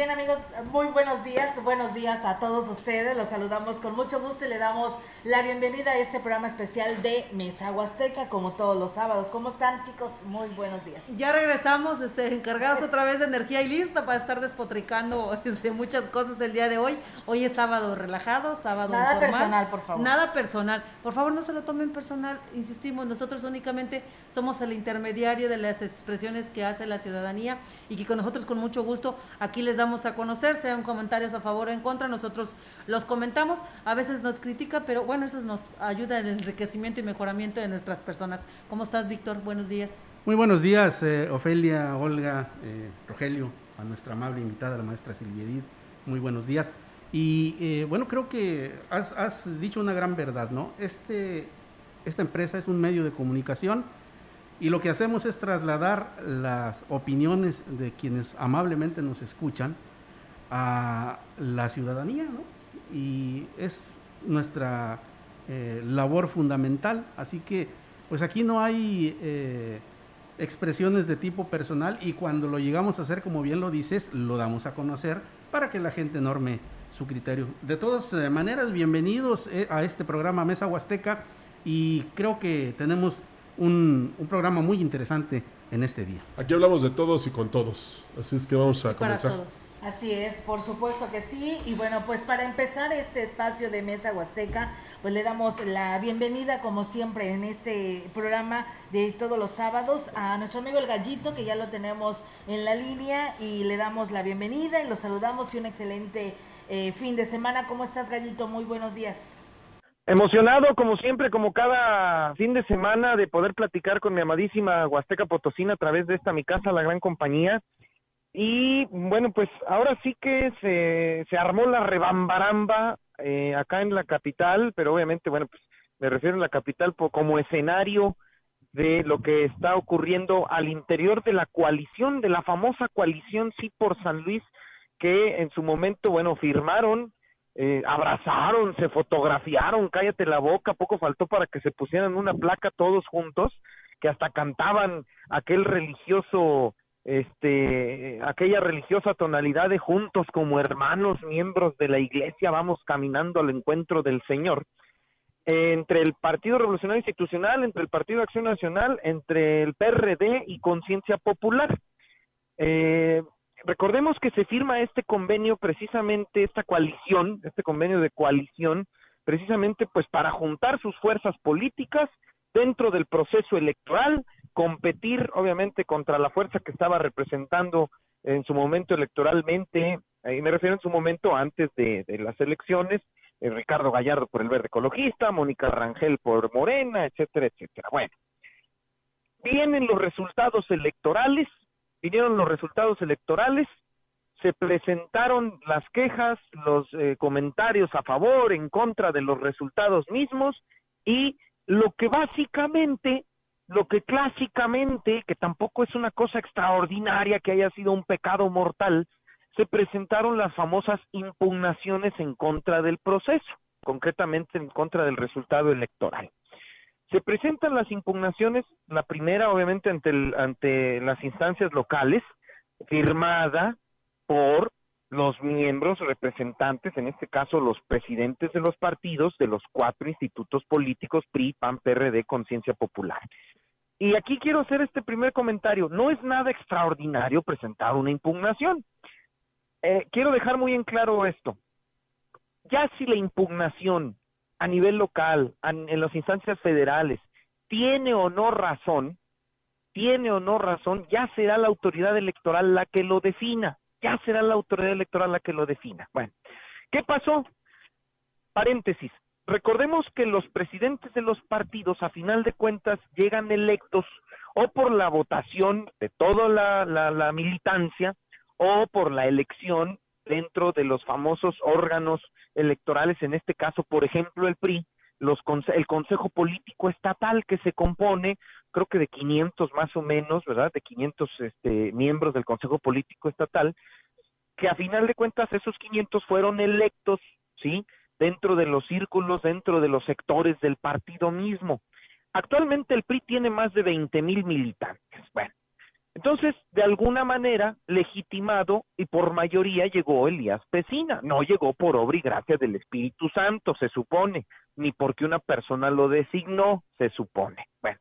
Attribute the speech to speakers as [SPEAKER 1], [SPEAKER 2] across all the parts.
[SPEAKER 1] Bien amigos, muy buenos días, buenos días a todos ustedes, los saludamos con mucho gusto y le damos la bienvenida a este programa especial de Mesa Huasteca, como todos los sábados. ¿Cómo están chicos? Muy buenos días.
[SPEAKER 2] Ya regresamos, este, encargados otra vez de energía y lista para estar despotricando este, muchas cosas el día de hoy. Hoy es sábado relajado, sábado
[SPEAKER 1] Nada personal, por favor.
[SPEAKER 2] Nada personal. Por favor, no se lo tomen personal, insistimos, nosotros únicamente somos el intermediario de las expresiones que hace la ciudadanía y que con nosotros con mucho gusto aquí les les damos a conocer, sean comentarios a favor o en contra, nosotros los comentamos, a veces nos critica, pero bueno, eso nos ayuda en el enriquecimiento y mejoramiento de nuestras personas. ¿Cómo estás, Víctor? Buenos días.
[SPEAKER 3] Muy buenos días, eh, Ofelia, Olga, eh, Rogelio, a nuestra amable invitada, la maestra Silvia Edith. Muy buenos días. Y eh, bueno, creo que has, has, dicho una gran verdad, ¿no? Este, esta empresa es un medio de comunicación y lo que hacemos es trasladar las opiniones de quienes amablemente nos escuchan a la ciudadanía, ¿no? Y es nuestra eh, labor fundamental. Así que, pues aquí no hay eh, expresiones de tipo personal y cuando lo llegamos a hacer, como bien lo dices, lo damos a conocer para que la gente norme su criterio. De todas eh, maneras, bienvenidos a este programa Mesa Huasteca y creo que tenemos un, programa muy interesante en este día.
[SPEAKER 4] Aquí hablamos de todos y con todos, así es que vamos a comenzar.
[SPEAKER 1] Así es, por supuesto que sí. Y bueno, pues para empezar este espacio de Mesa Huasteca, pues le damos la bienvenida, como siempre, en este programa de todos los sábados a nuestro amigo el Gallito, que ya lo tenemos en la línea, y le damos la bienvenida y lo saludamos y un excelente eh, fin de semana. ¿Cómo estás, Gallito? Muy buenos días.
[SPEAKER 5] Emocionado, como siempre, como cada fin de semana, de poder platicar con mi amadísima Huasteca Potosina a través de esta mi casa, la gran compañía. Y bueno, pues ahora sí que se, se armó la rebambaramba eh, acá en la capital, pero obviamente, bueno, pues me refiero a la capital como escenario de lo que está ocurriendo al interior de la coalición, de la famosa coalición Sí por San Luis, que en su momento, bueno, firmaron eh, abrazaron, se fotografiaron, cállate la boca, poco faltó para que se pusieran una placa todos juntos, que hasta cantaban aquel religioso, este, aquella religiosa tonalidad de juntos como hermanos, miembros de la iglesia, vamos caminando al encuentro del Señor. entre el Partido Revolucionario Institucional, entre el Partido Acción Nacional, entre el PRD y Conciencia Popular. Eh, recordemos que se firma este convenio precisamente, esta coalición, este convenio de coalición, precisamente pues para juntar sus fuerzas políticas dentro del proceso electoral, competir obviamente contra la fuerza que estaba representando en su momento electoralmente, y me refiero en su momento antes de, las elecciones, eh, Ricardo Gallardo por el Verde Ecologista, Mónica Rangel por Morena, etcétera, etcétera. Bueno, vienen los resultados electorales, vinieron los resultados electorales, se presentaron las quejas, los eh, comentarios a favor, en contra de los resultados mismos y lo que básicamente, lo que clásicamente, que tampoco es una cosa extraordinaria que haya sido un pecado mortal, se presentaron las famosas impugnaciones en contra del proceso, concretamente en contra del resultado electoral. Se presentan las impugnaciones, la primera obviamente ante, ante las instancias locales, firmada por los miembros representantes, en este caso los presidentes de los partidos de los cuatro institutos políticos PRI, PAN, PRD, Conciencia Popular. Y aquí quiero hacer este primer comentario. No es nada extraordinario presentar una impugnación. Eh, quiero dejar muy en claro esto. Ya si la impugnación a nivel local, en las instancias federales, tiene o no razón, tiene o no razón, ya será la autoridad electoral la que lo defina, ya será la autoridad electoral la que lo defina. Bueno, ¿qué pasó? Paréntesis. Recordemos que los presidentes de los partidos, a final de cuentas, llegan electos o por la votación de toda la, la militancia o por la elección dentro de los famosos órganos electorales, en este caso, por ejemplo, el PRI, los, el Consejo Político Estatal que se compone, creo que de 500 más o menos, ¿verdad? De 500 este, miembros del Consejo Político Estatal, que a final de cuentas esos 500 fueron electos, ¿sí? Dentro de los círculos, dentro de los sectores del partido mismo. Actualmente el PRI tiene más de 20 mil militantes. Bueno, entonces, de alguna manera, legitimado y por mayoría llegó Elías Pesina. No llegó por obra y gracia del Espíritu Santo, se supone, ni porque una persona lo designó, se supone. Bueno,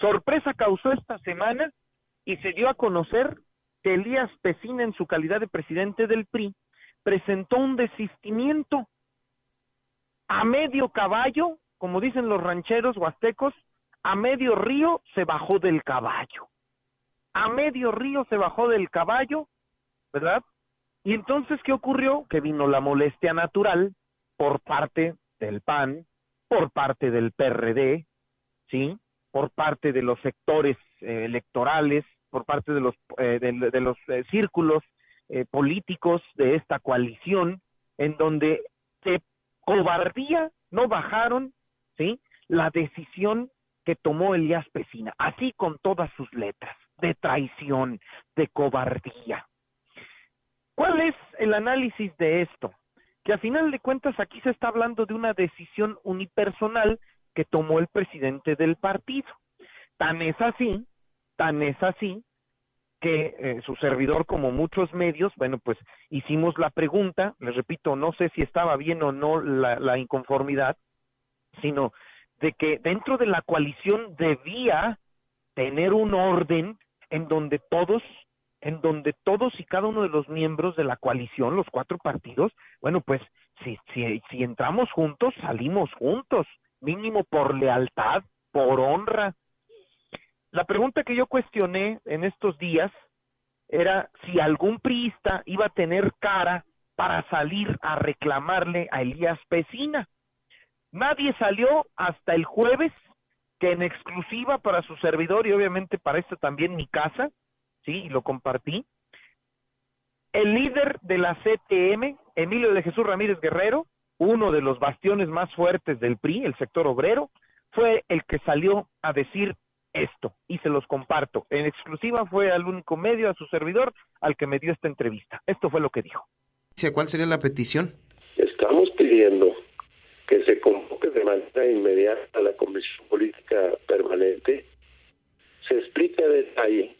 [SPEAKER 5] sorpresa causó esta semana y se dio a conocer que Elías Pesina, en su calidad de presidente del PRI, presentó un desistimiento a medio caballo, como dicen los rancheros huastecos, a medio río se bajó del caballo a medio río se bajó del caballo, ¿verdad? Y entonces, ¿qué ocurrió? Que vino la molestia natural por parte del PAN, por parte del PRD, ¿sí? Por parte de los sectores eh, electorales, por parte de los, eh, de, los eh, círculos políticos de esta coalición, en donde se cobardía no bajaron, ¿sí? La decisión que tomó Elías Pesina, así con todas sus letras de traición, de cobardía. ¿Cuál es el análisis de esto? Que a final de cuentas aquí se está hablando de una decisión unipersonal que tomó el presidente del partido. Tan es así, tan es así, que eh, su servidor, como muchos medios, bueno, pues hicimos la pregunta, les repito, no sé si estaba bien o no la, la inconformidad, sino de que dentro de la coalición debía tener un orden en donde todos en donde todos y cada uno de los miembros de la coalición, los cuatro partidos, bueno, pues si, si, si entramos juntos, salimos juntos, mínimo por lealtad, por honra. La pregunta que yo cuestioné en estos días era si algún priista iba a tener cara para salir a reclamarle a Elías Pesina. Nadie salió hasta el jueves que en exclusiva para su servidor y obviamente para esto también mi casa, sí, y lo compartí, el líder de la CTM, Emilio de Jesús Ramírez Guerrero, uno de los bastiones más fuertes del PRI, el sector obrero, fue el que salió a decir esto y se los comparto. En exclusiva fue al único medio, a su servidor, al que me dio esta entrevista. Esto fue lo que dijo.
[SPEAKER 6] ¿Cuál sería la petición?
[SPEAKER 7] Estamos pidiendo que se convoque de manera inmediata a la Comisión Política Permanente, se explique a detalle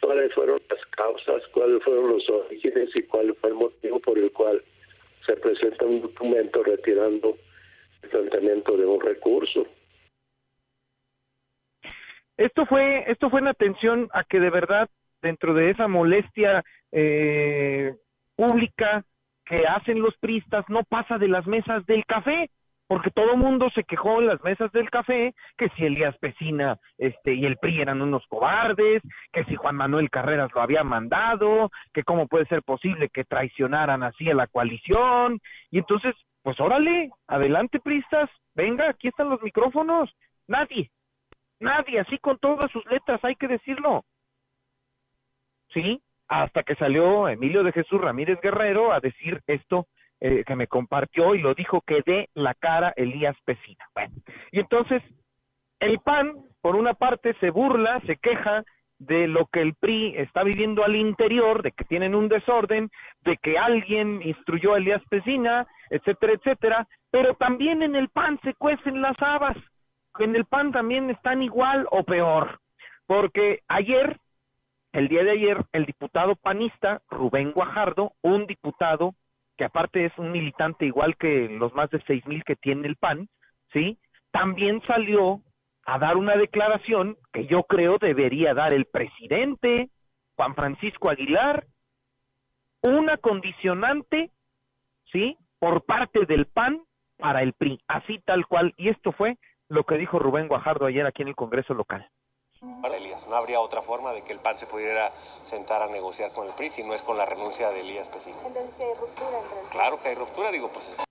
[SPEAKER 7] cuáles fueron las causas, cuáles fueron los orígenes y cuál fue el motivo por el cual se presenta un documento retirando el planteamiento de un recurso.
[SPEAKER 5] Esto fue, esto fue en atención a que de verdad dentro de esa molestia eh, pública que hacen los pristas no pasa de las mesas del café, porque todo mundo se quejó en las mesas del café que si Elías Pesina este, y el PRI eran unos cobardes, que si Juan Manuel Carreras lo había mandado, que cómo puede ser posible que traicionaran así a la coalición, y entonces, pues órale, adelante pristas, venga, aquí están los micrófonos, nadie, nadie, así con todas sus letras, hay que decirlo. ¿Sí? hasta que salió Emilio de Jesús Ramírez Guerrero a decir esto eh, que me compartió y lo dijo que dé la cara Elías Pesina. Bueno, y entonces el PAN, por una parte, se burla, se queja de lo que el PRI está viviendo al interior, de que tienen un desorden, de que alguien instruyó a Elías Pesina, etcétera, etcétera, pero también en el PAN se cuecen las habas, en el PAN también están igual o peor, porque ayer el día de ayer, el diputado panista Rubén Guajardo, un diputado que aparte es un militante igual que los más de seis mil que tiene el PAN, ¿sí? También salió a dar una declaración que yo creo debería dar el presidente Juan Francisco Aguilar, una condicionante, ¿sí? Por parte del PAN para el PRI, así tal cual. Y esto fue lo que dijo Rubén Guajardo ayer aquí en el Congreso local.
[SPEAKER 8] Elías. No habría otra forma de que el PAN se pudiera sentar a negociar con el PRI si no es con la renuncia de Elías Pesina. Entonces hay ruptura entre Claro que hay ruptura, digo, pues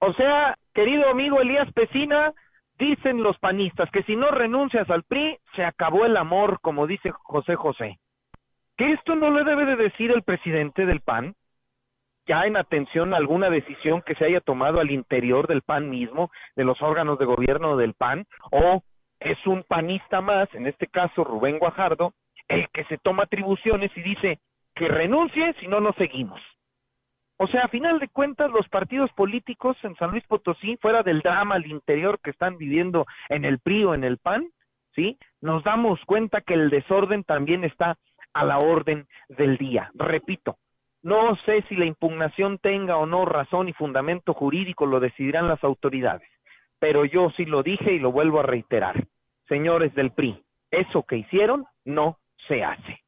[SPEAKER 5] O sea, querido amigo Elías Pesina, dicen los panistas que si no renuncias al PRI, se acabó el amor, como dice José José. ¿Que esto no le debe de decir el presidente del PAN? ya en atención a alguna decisión que se haya tomado al interior del PAN mismo, de los órganos de gobierno del PAN, o es un panista más, en este caso Rubén Guajardo, el que se toma atribuciones y dice que renuncie si no nos seguimos. O sea, a final de cuentas, los partidos políticos en San Luis Potosí, fuera del drama al interior que están viviendo en el PRI o en el PAN, ¿sí? Nos damos cuenta que el desorden también está a la orden del día. Repito, no sé si la impugnación tenga o no razón y fundamento jurídico, lo decidirán las autoridades, pero yo sí lo dije y lo vuelvo a reiterar. Señores del PRI, eso que hicieron no se hace.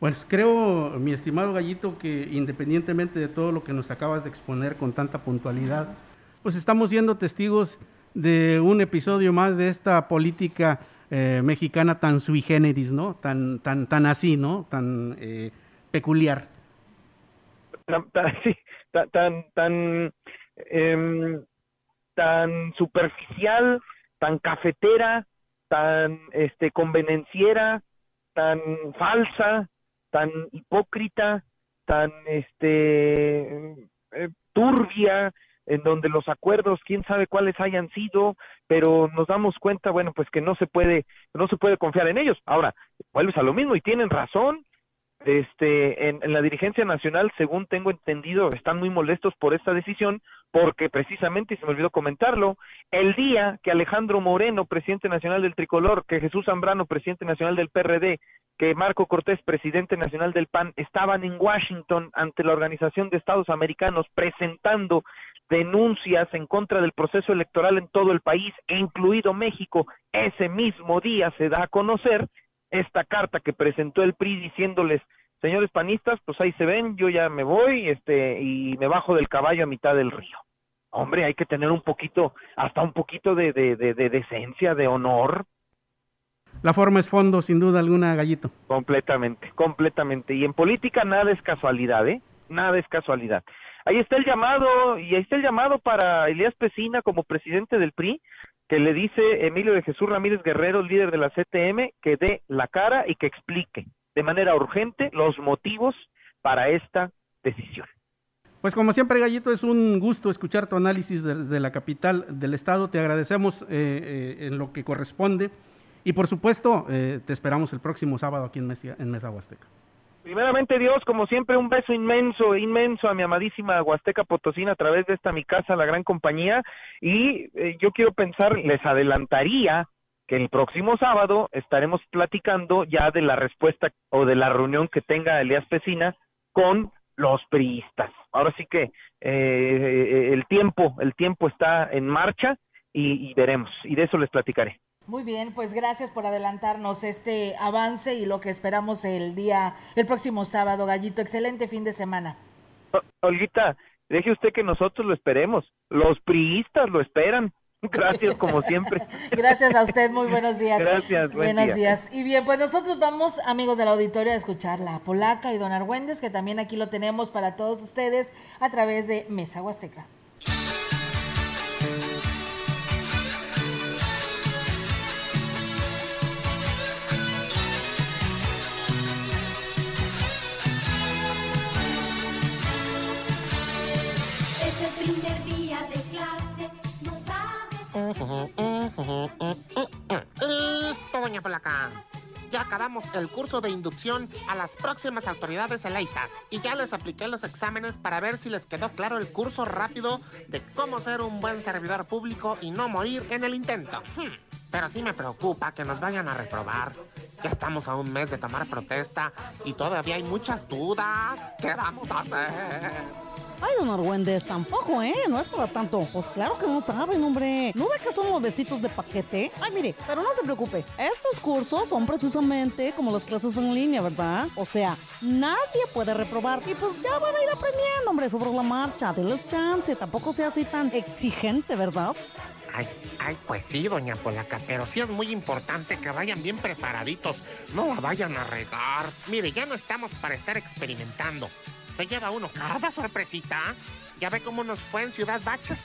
[SPEAKER 3] Pues creo, mi estimado Gallito, que independientemente de todo lo que nos acabas de exponer con tanta puntualidad, pues estamos siendo testigos de un episodio más de esta política eh, mexicana tan sui generis, ¿no? Tan, tan, tan así, ¿no? Tan eh, peculiar.
[SPEAKER 5] Tan, tan, tan, em, tan superficial, tan cafetera, tan este convenenciera, tan falsa, tan hipócrita, tan este eh, turbia, en donde los acuerdos, quién sabe cuáles hayan sido, pero nos damos cuenta, bueno, pues que no se puede, no se puede confiar en ellos. Ahora, vuelves a lo mismo y tienen razón, este, en, la dirigencia nacional, según tengo entendido, están muy molestos por esta decisión, porque precisamente, y se me olvidó comentarlo, el día que Alejandro Moreno, presidente nacional del Tricolor, que Jesús Zambrano, presidente nacional del PRD, que Marco Cortés, presidente nacional del PAN, estaban en Washington ante la Organización de Estados Americanos presentando denuncias en contra del proceso electoral en todo el país, incluido México, ese mismo día se da a conocer esta carta que presentó el PRI diciéndoles, señores panistas, pues ahí se ven, yo ya me voy, este, y me bajo del caballo a mitad del río. Hombre, hay que tener un poquito, hasta un poquito de, de, de, de decencia, de honor.
[SPEAKER 3] La forma es fondo, sin duda alguna, Gallito.
[SPEAKER 5] Completamente, completamente. Y en política nada es casualidad, ¿eh? Nada es casualidad. Ahí está el llamado, y ahí está el llamado para Elías Pesina como presidente del PRI, que le dice Emilio de Jesús Ramírez Guerrero, líder de la CTM, que dé la cara y que explique de manera urgente los motivos para esta decisión.
[SPEAKER 3] Pues como siempre, Gallito, es un gusto escuchar tu análisis desde la capital del estado. Te agradecemos eh, eh, en lo que corresponde y por supuesto eh, te esperamos el próximo sábado aquí en Mesa, en Mesa Huasteca.
[SPEAKER 5] Primeramente Dios, como siempre, un beso inmenso, inmenso a mi amadísima Huasteca Potosina a través de esta mi casa, la gran compañía. Y eh, yo quiero pensar, les adelantaría que el próximo sábado estaremos platicando ya de la respuesta o de la reunión que tenga Elías Pesina con los priistas. Ahora sí que eh, el tiempo, el tiempo está en marcha y veremos, y de eso les platicaré.
[SPEAKER 1] Muy bien, pues gracias por adelantarnos este avance y lo que esperamos el día, el próximo sábado, Gallito. Excelente fin de semana.
[SPEAKER 5] Olguita, deje usted que nosotros lo esperemos. Los priistas lo esperan. Gracias, como siempre.
[SPEAKER 1] Gracias a usted, muy buenos días.
[SPEAKER 5] Gracias,
[SPEAKER 1] buenos días. Y bien, pues nosotros vamos, amigos del auditorio, a escuchar la polaca y don Argüendes, que también aquí lo tenemos para todos ustedes a través de Mesa Huasteca.
[SPEAKER 9] Listo, doña Polaca. Ya acabamos el curso de inducción a las próximas autoridades eleitas y ya les apliqué los exámenes para ver si les quedó claro el curso rápido de cómo ser un buen servidor público y no morir en el intento. Hmm, pero sí me preocupa que nos vayan a reprobar. Ya estamos a un mes de tomar protesta y todavía hay muchas dudas. ¿Qué vamos a hacer?
[SPEAKER 10] Ay, don Argüendes, tampoco, ¿eh? No es para tanto. Pues claro que no saben, hombre. ¿No ve que son los de paquete? Ay, mire, pero no se preocupe. Estos cursos son precisamente como las clases en línea, ¿verdad? O sea, nadie puede reprobar. Y pues ya van a ir aprendiendo, hombre, sobre la marcha. Denles chance. Tampoco sea así tan exigente, ¿verdad?
[SPEAKER 9] Ay, ay, pues sí, doña Polaca, pero sí es muy importante que vayan bien preparaditos. No la vayan a regar. Mire, ya no estamos para estar experimentando se lleva uno cada sorpresita. Ya ve cómo nos fue en Ciudad Baches.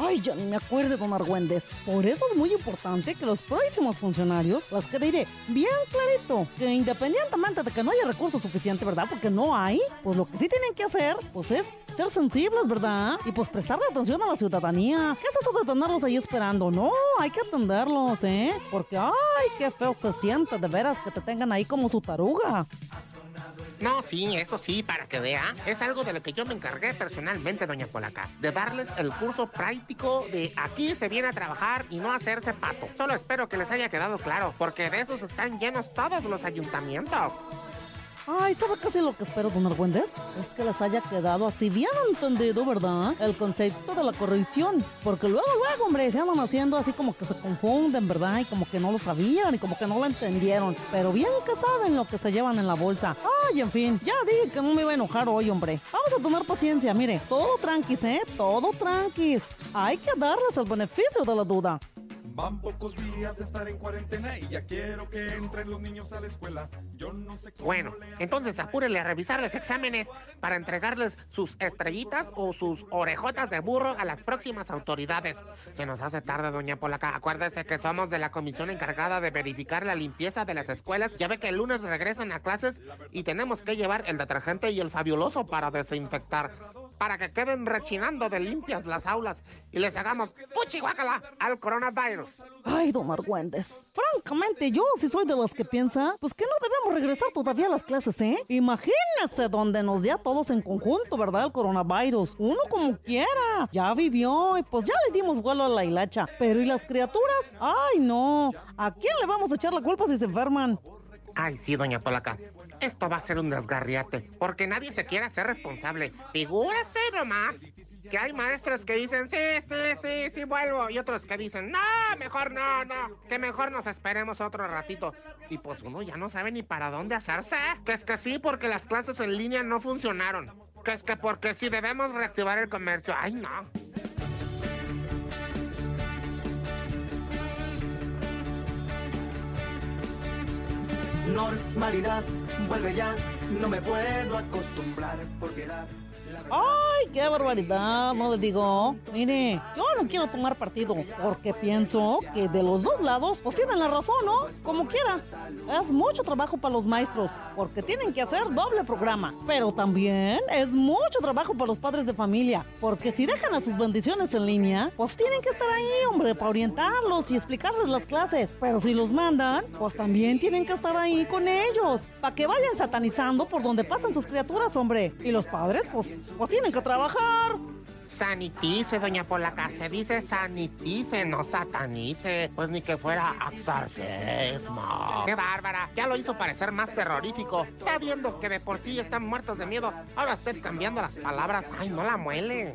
[SPEAKER 10] Ay, ya ni me acuerdo, don Argüendes. Por eso es muy importante que los próximos funcionarios las que diré bien clarito, que independientemente de que no haya recursos suficientes, ¿verdad? Porque no hay, pues lo que sí tienen que hacer, pues es ser sensibles, ¿verdad? Y pues prestarle atención a la ciudadanía. ¿Qué es eso de tenerlos ahí esperando? No, hay que atenderlos, ¿eh? Porque, ay, qué feo se siente de veras que te tengan ahí como su taruga.
[SPEAKER 9] No, sí, eso sí, para que vea. Es algo de lo que yo me encargué personalmente, doña Polaca. De darles el curso práctico de aquí se viene a trabajar y no hacerse pato. Solo espero que les haya quedado claro, porque de esos están llenos todos los ayuntamientos.
[SPEAKER 10] Ay, ¿sabe casi lo que espero, don Argüendes? Es que les haya quedado así bien entendido, ¿verdad? El concepto de la corrupción. Porque luego, luego, hombre, se andan haciendo así como que se confunden, ¿verdad? Y como que no lo sabían y como que no lo entendieron. Pero bien que saben lo que se llevan en la bolsa. Ay, en fin, ya dije que no me iba a enojar hoy, hombre. Vamos a tener paciencia, mire. Todo tranquis, ¿eh? Todo tranquis. Hay que darles el beneficio de la duda.
[SPEAKER 11] Van pocos días de estar en cuarentena y ya quiero que entren los niños a la escuela. Yo no sé cómo
[SPEAKER 9] Bueno, entonces apúrele a revisarles exámenes para entregarles sus estrellitas o sus orejotas de burro a las próximas autoridades. Se nos hace tarde, doña Polaca. Acuérdese que somos de la comisión encargada de verificar la limpieza de las escuelas. Ya ve que el lunes regresan a clases y tenemos que llevar el detergente y el fabuloso para desinfectar para que queden rechinando de limpias las aulas y les hagamos puchihuacala al coronavirus.
[SPEAKER 10] Ay, don Argüendes. Francamente, yo sí soy de los que piensa, pues que no debemos regresar todavía a las clases, ¿eh? Imagínese donde nos dé a todos en conjunto, ¿verdad? El coronavirus. Uno como quiera. Ya vivió y pues ya le dimos vuelo a la hilacha. Pero ¿y las criaturas? Ay, no. ¿A quién le vamos a echar la culpa si se enferman?
[SPEAKER 9] Ay, sí, doña Polaca. Esto va a ser un desgarriate, porque nadie se quiere hacer responsable. Figúrese nomás que hay maestros que dicen, sí, sí, sí, sí, vuelvo, y otros que dicen, no, mejor no, no, que mejor nos esperemos otro ratito. Y pues uno ya no sabe ni para dónde hacerse. Que es que sí, porque las clases en línea no funcionaron. Que es que porque sí debemos reactivar el comercio. Ay, no.
[SPEAKER 11] Normalidad, vuelve ya, no me puedo acostumbrar porque la...
[SPEAKER 10] ¡Ay, qué barbaridad! No le digo. Mire, yo no quiero tomar partido porque pienso que de los dos lados, pues tienen la razón, ¿no? Como quiera. Es mucho trabajo para los maestros porque tienen que hacer doble programa. Pero también es mucho trabajo para los padres de familia porque si dejan a sus bendiciones en línea, pues tienen que estar ahí, hombre, para orientarlos y explicarles las clases. Pero si los mandan, pues también tienen que estar ahí con ellos para que vayan satanizando por donde pasan sus criaturas, hombre. Y los padres, pues pues tienen que trabajar.
[SPEAKER 9] Sanitice, doña Polaca, se dice sanitice, no satanice, pues ni que fuera exorcismo. ¡Qué bárbara! Ya lo hizo parecer más terrorífico. Está viendo que de por sí están muertos de miedo. Ahora esté cambiando las palabras. ¡Ay, no la muele!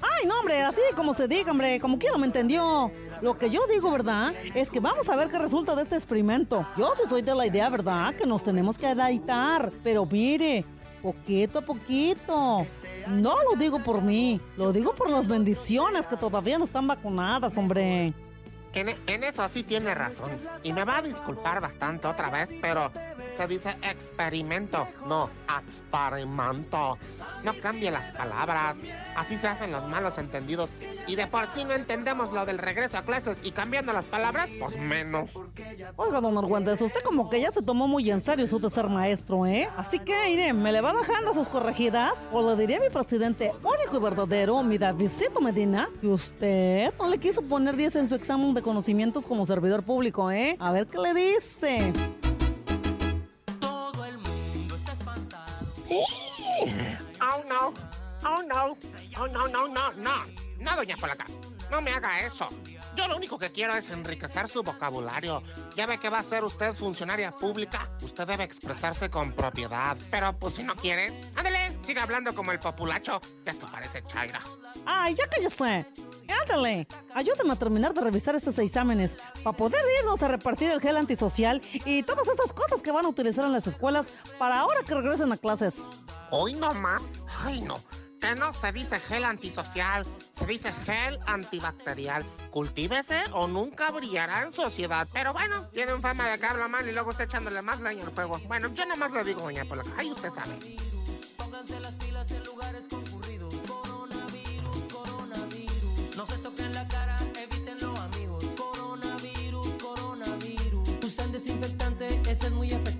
[SPEAKER 10] Ay, no, hombre, así como se diga, hombre, como quiera me entendió. Lo que yo digo, ¿verdad? Es que vamos a ver qué resulta de este experimento. Yo sí estoy de la idea, ¿verdad? Que nos tenemos que adaptar. Pero mire, poquito a poquito. No lo digo por mí, lo digo por las bendiciones que todavía no están vacunadas, hombre.
[SPEAKER 9] En, eso sí tiene razón. Y me va a disculpar bastante otra vez, pero se dice experimento, no experimento. No cambie las palabras. Así se hacen los malos entendidos. Y de por sí no entendemos lo del regreso a clases y cambiando las palabras, pues menos.
[SPEAKER 10] Oiga, don Argüentes, usted como que ya se tomó muy en serio eso de ser maestro, ¿eh? Así que, iré, me le va bajando sus corregidas o le diré a mi presidente único y verdadero, mi Davidcito Medina, que usted no le quiso poner 10 en su examen de conocimientos como servidor público, ¿eh? A ver qué le dice.
[SPEAKER 9] Todo el mundo está espantado. Oh no, oh no, oh no, no, no, no, no, doña Polaca, no me haga eso. Yo lo único que quiero es enriquecer su vocabulario. Ya ve que va a ser usted funcionaria pública. Usted debe expresarse con propiedad. Pero pues si no quiere, ándale, siga hablando como el populacho. Que esto parece chaira.
[SPEAKER 10] Ay, ya cállese. Ándale, ayúdame a terminar de revisar estos exámenes para poder irnos a repartir el gel antisocial y todas esas cosas que van a utilizar en las escuelas para ahora que regresen a clases.
[SPEAKER 9] Hoy no más. Ay, no que no se dice gel antisocial, se dice gel antibacterial. Cultívese o nunca brillará en sociedad. Pero bueno, tienen fama de que habla mal y luego está echándole más leña al fuego. Bueno, yo nomás lo digo, doña Polaca. Ahí usted sabe.
[SPEAKER 12] Pónganse las pilas en lugares concurridos. Coronavirus, coronavirus. No se toquen la cara, evítenlo, amigos. Coronavirus, coronavirus. Usan desinfectante, ese es muy
[SPEAKER 13] efectivo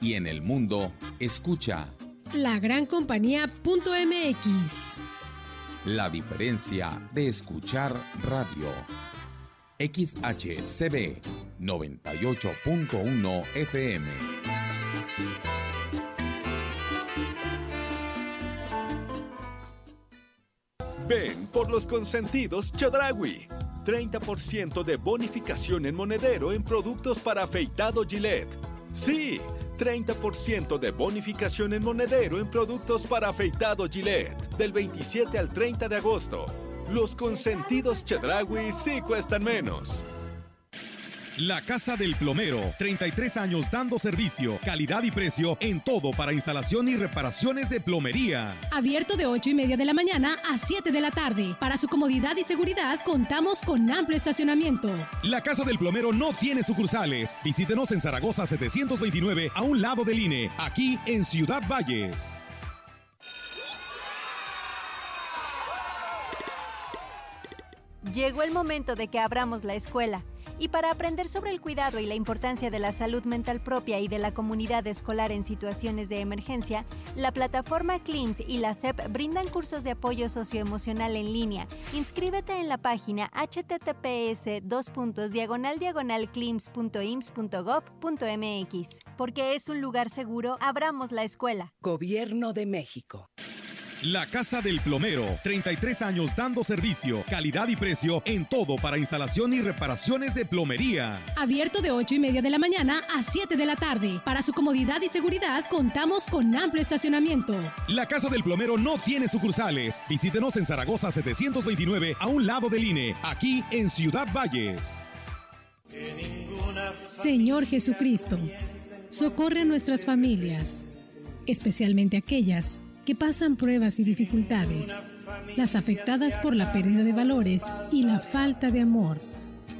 [SPEAKER 13] Y en el mundo, escucha
[SPEAKER 14] La gran compañía.mx.
[SPEAKER 13] la diferencia de escuchar radio. XHCB 98.1 FM.
[SPEAKER 15] Ven por los consentidos Chedragui. 30% de bonificación en monedero en productos para afeitado Gillette. Sí, 30% de bonificación en monedero en productos para afeitado Gillette. Del 27 al 30 de agosto. Los consentidos Chedragui sí cuestan menos.
[SPEAKER 16] La Casa del Plomero, 33 años dando servicio, calidad y precio en todo para instalación y reparaciones de plomería.
[SPEAKER 14] Abierto de 8 y media de la mañana a 7 de la tarde. Para su comodidad y seguridad, contamos con amplio estacionamiento.
[SPEAKER 16] La Casa del Plomero no tiene sucursales. Visítenos en Zaragoza 729 a un lado del INE, aquí en Ciudad Valles.
[SPEAKER 17] Llegó el momento de que abramos la escuela. Y para aprender sobre el cuidado y la importancia de la salud mental propia y de la comunidad escolar en situaciones de emergencia, la plataforma CLIMS y la SEP brindan cursos de apoyo socioemocional en línea. Inscríbete en la página https diagonal. Porque es un lugar seguro, abramos la escuela.
[SPEAKER 18] Gobierno de México.
[SPEAKER 16] La Casa del Plomero, 33 años dando servicio, calidad y precio en todo para instalación y reparaciones de plomería.
[SPEAKER 14] Abierto de 8 y media de la mañana a 7 de la tarde. Para su comodidad y seguridad, contamos con amplio estacionamiento.
[SPEAKER 16] La Casa del Plomero no tiene sucursales. Visítenos en Zaragoza 729 a un lado del INE, aquí en Ciudad Valles.
[SPEAKER 14] Señor Jesucristo, socorre a nuestras familias, especialmente aquellas que pasan pruebas y dificultades, las afectadas por la pérdida de valores y la falta de amor.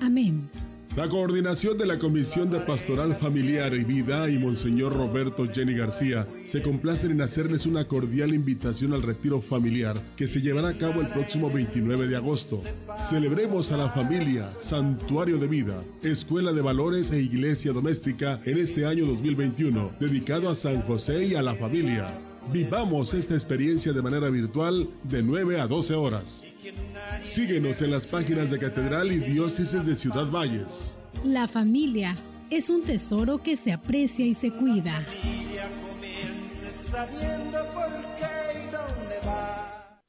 [SPEAKER 14] Amén.
[SPEAKER 4] La coordinación de la Comisión de Pastoral Familiar y Vida y Monseñor Roberto Jenny García se complacen en hacerles una cordial invitación al retiro familiar que se llevará a cabo el próximo 29 de agosto. Celebremos a la familia, Santuario de Vida, Escuela de Valores e Iglesia Doméstica en este año 2021, dedicado a San José y a la familia. Vivamos esta experiencia de manera virtual de 9 a 12 horas. Síguenos en las páginas de Catedral y Diócesis de Ciudad Valles.
[SPEAKER 14] La familia es un tesoro que se aprecia y se cuida.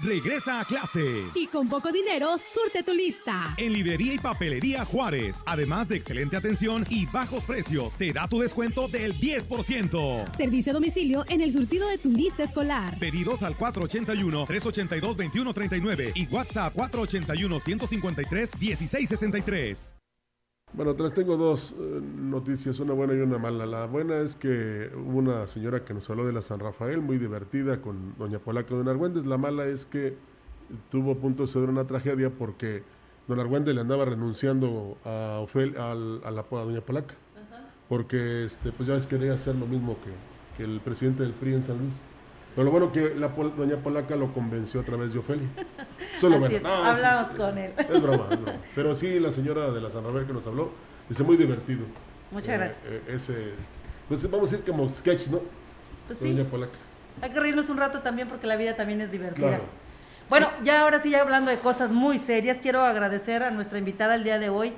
[SPEAKER 16] Regresa a clase.
[SPEAKER 14] Y con poco dinero, surte tu lista.
[SPEAKER 16] En Librería y Papelería Juárez, además de excelente atención y bajos precios, te da tu descuento del 10%.
[SPEAKER 14] Servicio a domicilio en el surtido de tu lista escolar.
[SPEAKER 16] Pedidos al 481-382-2139 y WhatsApp 481-153-1663.
[SPEAKER 4] Bueno, les tengo dos eh, noticias, una buena y una mala. La buena es que hubo una señora que nos habló de la San Rafael, muy divertida con doña Polaca y don Argüendes. La mala es que tuvo a punto de suceder una tragedia porque don Argüendes le andaba renunciando a, Ofel, al- a, la, a doña Polaca. Porque este, pues ya ves quería hacer lo mismo que, que el presidente del PRI en San Luis. Pero lo bueno que la pol- doña Polaca lo convenció a través de Ofelia. Eso es lo bueno.
[SPEAKER 2] es,
[SPEAKER 4] No,
[SPEAKER 2] hablamos
[SPEAKER 4] sí,
[SPEAKER 2] con él.
[SPEAKER 4] Es broma, es. Pero sí, la señora de la San Rafael que nos habló, dice muy divertido.
[SPEAKER 2] Muchas
[SPEAKER 4] Eh,
[SPEAKER 2] gracias.
[SPEAKER 4] eh, ese, pues vamos a decir como sketch, ¿no?
[SPEAKER 2] Pues sí.
[SPEAKER 4] Doña Polaca.
[SPEAKER 2] Hay que reírnos un rato también porque la vida también es divertida.
[SPEAKER 4] Claro.
[SPEAKER 2] Bueno, ya ahora sí, ya hablando de cosas muy serias, quiero agradecer a nuestra invitada el día de hoy,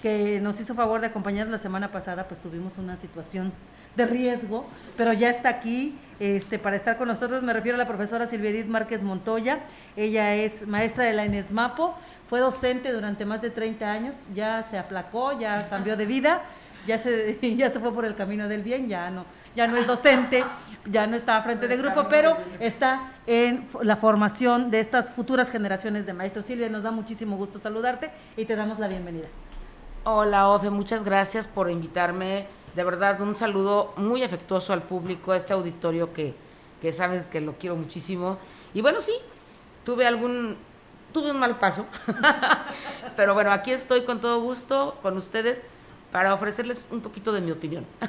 [SPEAKER 2] que nos hizo favor de acompañarnos la semana pasada, pues tuvimos una situación de riesgo, pero ya está aquí este, para estar con nosotros. Me refiero a la profesora Silvia Edith Márquez Montoya. Ella es maestra de la INESMAPO, fue docente durante más de 30 años, ya se aplacó, ya cambió de vida, ya se, ya se fue por el camino del bien, ya no, ya no es docente, ya no está frente de grupo, pero está en la formación de estas futuras generaciones de maestros. Silvia, nos da muchísimo gusto saludarte y te damos la bienvenida.
[SPEAKER 19] Hola, Ofe, muchas gracias por invitarme. De verdad, un saludo muy afectuoso al público, a este auditorio que, que sabes que lo quiero muchísimo. Y bueno, sí, tuve algún, tuve un mal paso, pero bueno, aquí estoy con todo gusto con ustedes para ofrecerles un poquito de mi opinión.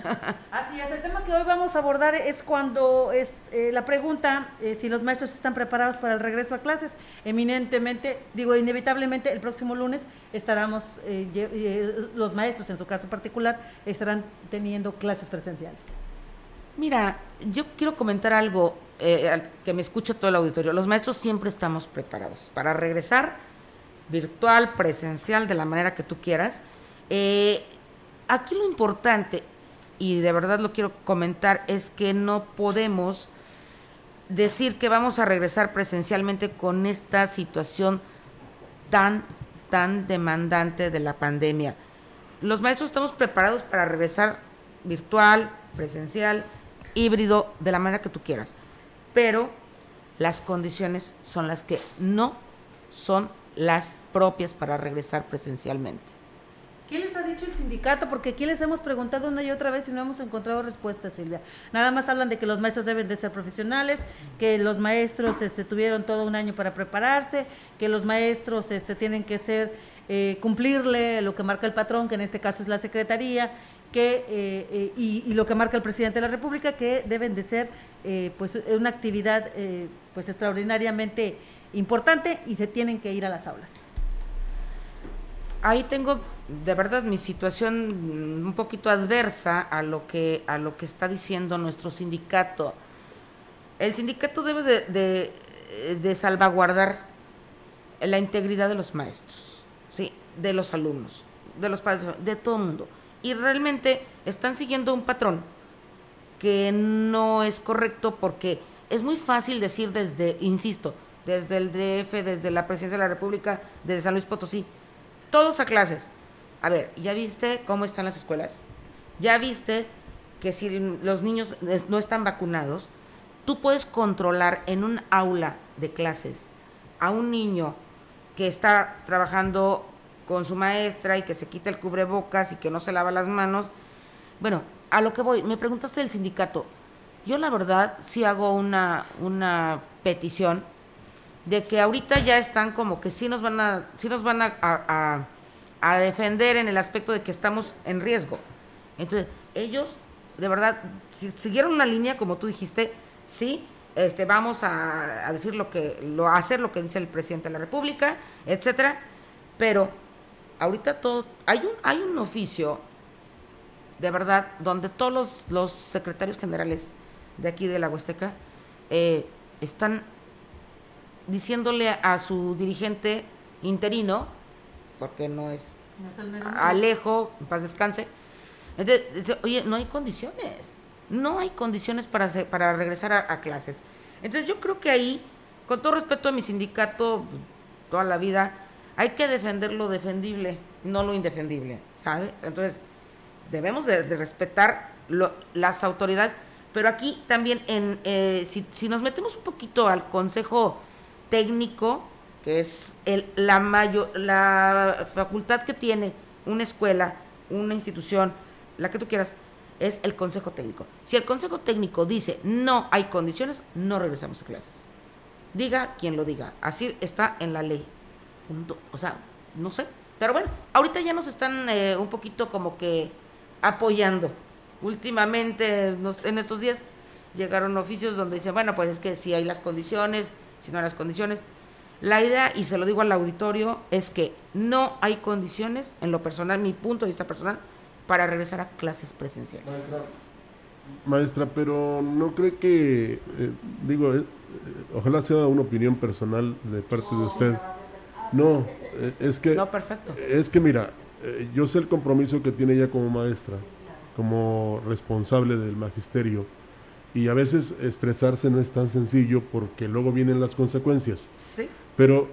[SPEAKER 2] Así es, el tema que hoy vamos a abordar es cuando es eh, la pregunta eh, si los maestros están preparados para el regreso a clases. Eminentemente, digo, inevitablemente el próximo lunes estaremos, eh, los maestros en su caso particular, estarán teniendo clases presenciales.
[SPEAKER 19] Mira, yo quiero comentar algo que me escucha todo el auditorio. Los maestros siempre estamos preparados para regresar virtual, presencial, de la manera que tú quieras. Eh, aquí lo importante, y de verdad lo quiero comentar, es que no podemos decir que vamos a regresar presencialmente con esta situación tan, tan demandante de la pandemia. Los maestros estamos preparados para regresar virtual, presencial, híbrido, de la manera que tú quieras. Pero las condiciones son las que no son las propias para regresar presencialmente.
[SPEAKER 2] ¿Qué les ha dicho el sindicato? Porque aquí les hemos preguntado una y otra vez y no hemos encontrado respuesta, Silvia. Nada más hablan de que los maestros deben de ser profesionales, que los maestros este, tuvieron todo un año para prepararse, que los maestros este, tienen que ser, eh, cumplirle lo que marca el patrón, que en este caso es la Secretaría, que, eh, eh, y, lo que marca el presidente de la República, que deben de ser pues una actividad pues extraordinariamente importante y se tienen que ir a las aulas
[SPEAKER 19] ahí tengo de verdad mi situación un poquito adversa a lo que a lo que está diciendo nuestro sindicato. El sindicato debe de, salvaguardar la integridad de los maestros, sí, de los alumnos, de los padres, de todo el mundo. Y realmente están siguiendo un patrón que no es correcto porque es muy fácil decir desde, insisto, desde el DF, desde la Presidencia de la República, desde San Luis Potosí, todos a clases. A ver, ¿ya viste cómo están las escuelas? ¿Ya viste que si los niños no están vacunados, tú puedes controlar en un aula de clases a un niño que está trabajando con su maestra y que se quita el cubrebocas y que no se lava las manos? Bueno, a lo que voy, me preguntaste del sindicato. Yo la verdad sí hago una, una petición de que ahorita ya están como que sí nos van a, sí nos van a, a, defender en el aspecto de que estamos en riesgo. Entonces, ellos, de verdad, si siguieron una línea, como tú dijiste, sí, este, vamos a, decir lo que, lo, a hacer lo que dice el presidente de la República, etcétera, pero ahorita todo, hay un, hay un oficio, de verdad, donde todos los, los secretarios generales de aquí de la Huasteca eh, están diciéndole a su dirigente interino, porque no es, Alejo, en paz descanse, entonces, oye, no hay condiciones, no hay condiciones para, para regresar a, clases. Entonces yo creo que ahí, con todo respeto a mi sindicato, toda la vida, hay que defender lo defendible, no lo indefendible, ¿sabe? Entonces, debemos de, respetar las autoridades, pero aquí también, en, eh, si, si, nos metemos un poquito al Consejo técnico, que es el, la, mayor, la facultad que tiene una escuela, una institución, la que tú quieras, es el consejo técnico. Si el consejo técnico dice no hay condiciones, no regresamos a clases. Diga quien lo diga. Así está en la ley. Punto. O sea, no sé. Pero bueno, ahorita ya nos están eh, un poquito como que apoyando. Últimamente, en estos días, llegaron oficios donde dicen, bueno, pues es que si hay las condiciones, sino las condiciones. La idea, y se lo digo al auditorio, es que no hay condiciones, en lo personal, mi punto de vista personal, para regresar a clases presenciales.
[SPEAKER 4] Maestra, pero no cree que, eh, digo, eh, ojalá sea una opinión personal de parte de usted. No, eh, es que...
[SPEAKER 19] No, perfecto.
[SPEAKER 4] Es que mira, eh, yo sé el compromiso que tiene ella como maestra, como responsable del magisterio, y a veces expresarse no es tan sencillo porque luego vienen las consecuencias.
[SPEAKER 19] Sí.
[SPEAKER 4] Pero,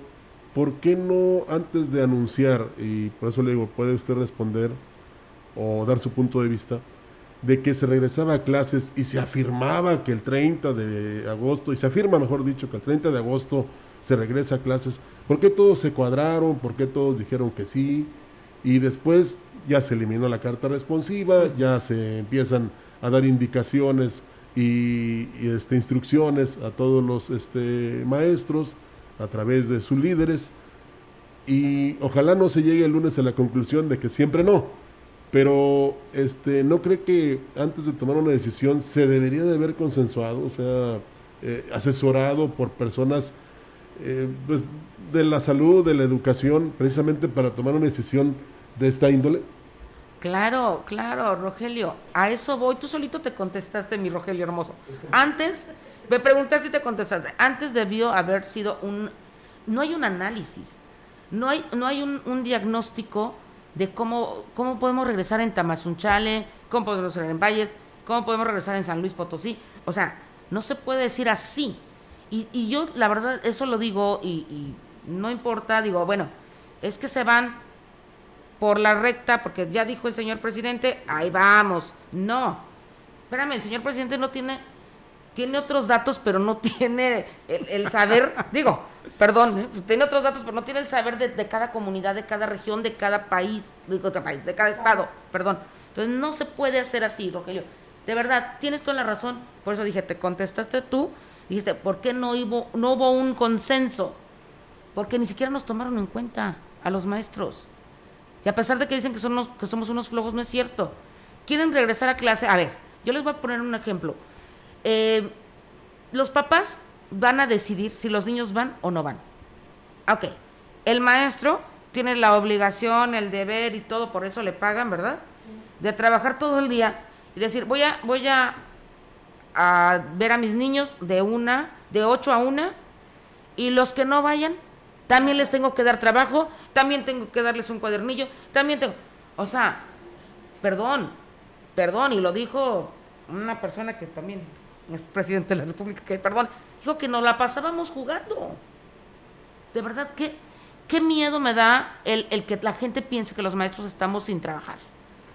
[SPEAKER 4] ¿por qué no antes de anunciar, y por eso le digo, puede usted responder o dar su punto de vista, de que se regresaba a clases y se afirmaba que el 30 de agosto, y se afirma mejor dicho que el 30 de agosto se regresa a clases, ¿por qué todos se cuadraron? ¿Por qué todos dijeron que sí? Y después ya se eliminó la carta responsiva, ya se empiezan a dar indicaciones y, este, instrucciones a todos los este, maestros a través de sus líderes y ojalá no se llegue el lunes a la conclusión de que siempre no, pero este, ¿no cree que antes de tomar una decisión se debería de haber consensuado, o sea, eh, asesorado por personas eh, pues, de la salud, de la educación, precisamente para tomar una decisión de esta índole?
[SPEAKER 19] Claro, claro, Rogelio, a eso voy. Tú solito te contestaste, mi Rogelio hermoso. Antes, me preguntaste si te contestaste. Antes debió haber sido un... No hay un análisis, no hay, no hay un, diagnóstico de cómo, cómo podemos regresar en Tamazunchale, cómo podemos regresar en Valles, cómo podemos regresar en San Luis Potosí. O sea, no se puede decir así. Y, y yo, la verdad, eso lo digo y, y no importa, digo, bueno, es que se van por la recta, porque ya dijo el señor presidente, ahí vamos. No, espérame, el señor presidente no tiene, tiene otros datos, pero no tiene el, saber, digo, perdón, ¿eh? tiene otros datos, pero no tiene el saber de, cada comunidad, de cada región, de cada país, de, país, de cada estado, perdón. Entonces no se puede hacer así, Rogelio. De verdad, tienes toda la razón. Por eso dije, te contestaste tú, dijiste, ¿por qué no hubo, no hubo un consenso? Porque ni siquiera nos tomaron en cuenta a los maestros. Y a pesar de que dicen que, son unos, que somos unos flojos, no es cierto. Quieren regresar a clase. A ver, yo les voy a poner un ejemplo. Eh, los papás van a decidir si los niños van o no van. Ok, el maestro tiene la obligación, el deber y todo, por eso le pagan, ¿verdad? Sí. De trabajar todo el día y decir, voy a, voy a, a ver a mis niños de una, de 8 a una, y los que no vayan, también les tengo que dar trabajo, también tengo que darles un cuadernillo, también tengo, o sea, perdón, perdón, y lo dijo una persona que también es presidente de la República, que perdón, dijo que nos la pasábamos jugando. De verdad, ¿qué, qué miedo me da el, el que la gente piense que los maestros estamos sin trabajar?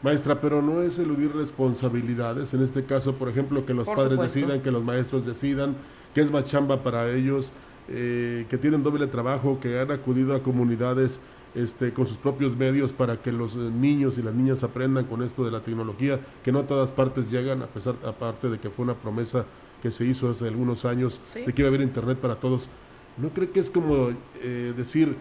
[SPEAKER 4] Maestra, pero no es eludir responsabilidades, en este caso, por ejemplo, que los por padres supuesto. decidan, que los maestros decidan, que es más chamba para ellos, eh, que tienen doble trabajo, que han acudido a comunidades este, con sus propios medios para que los niños y las niñas aprendan con esto de la tecnología, que no a todas partes llegan, a pesar, aparte de que fue una promesa que se hizo hace algunos años, ¿Sí? de que iba a haber internet para todos. ¿No cree que es como eh, decir,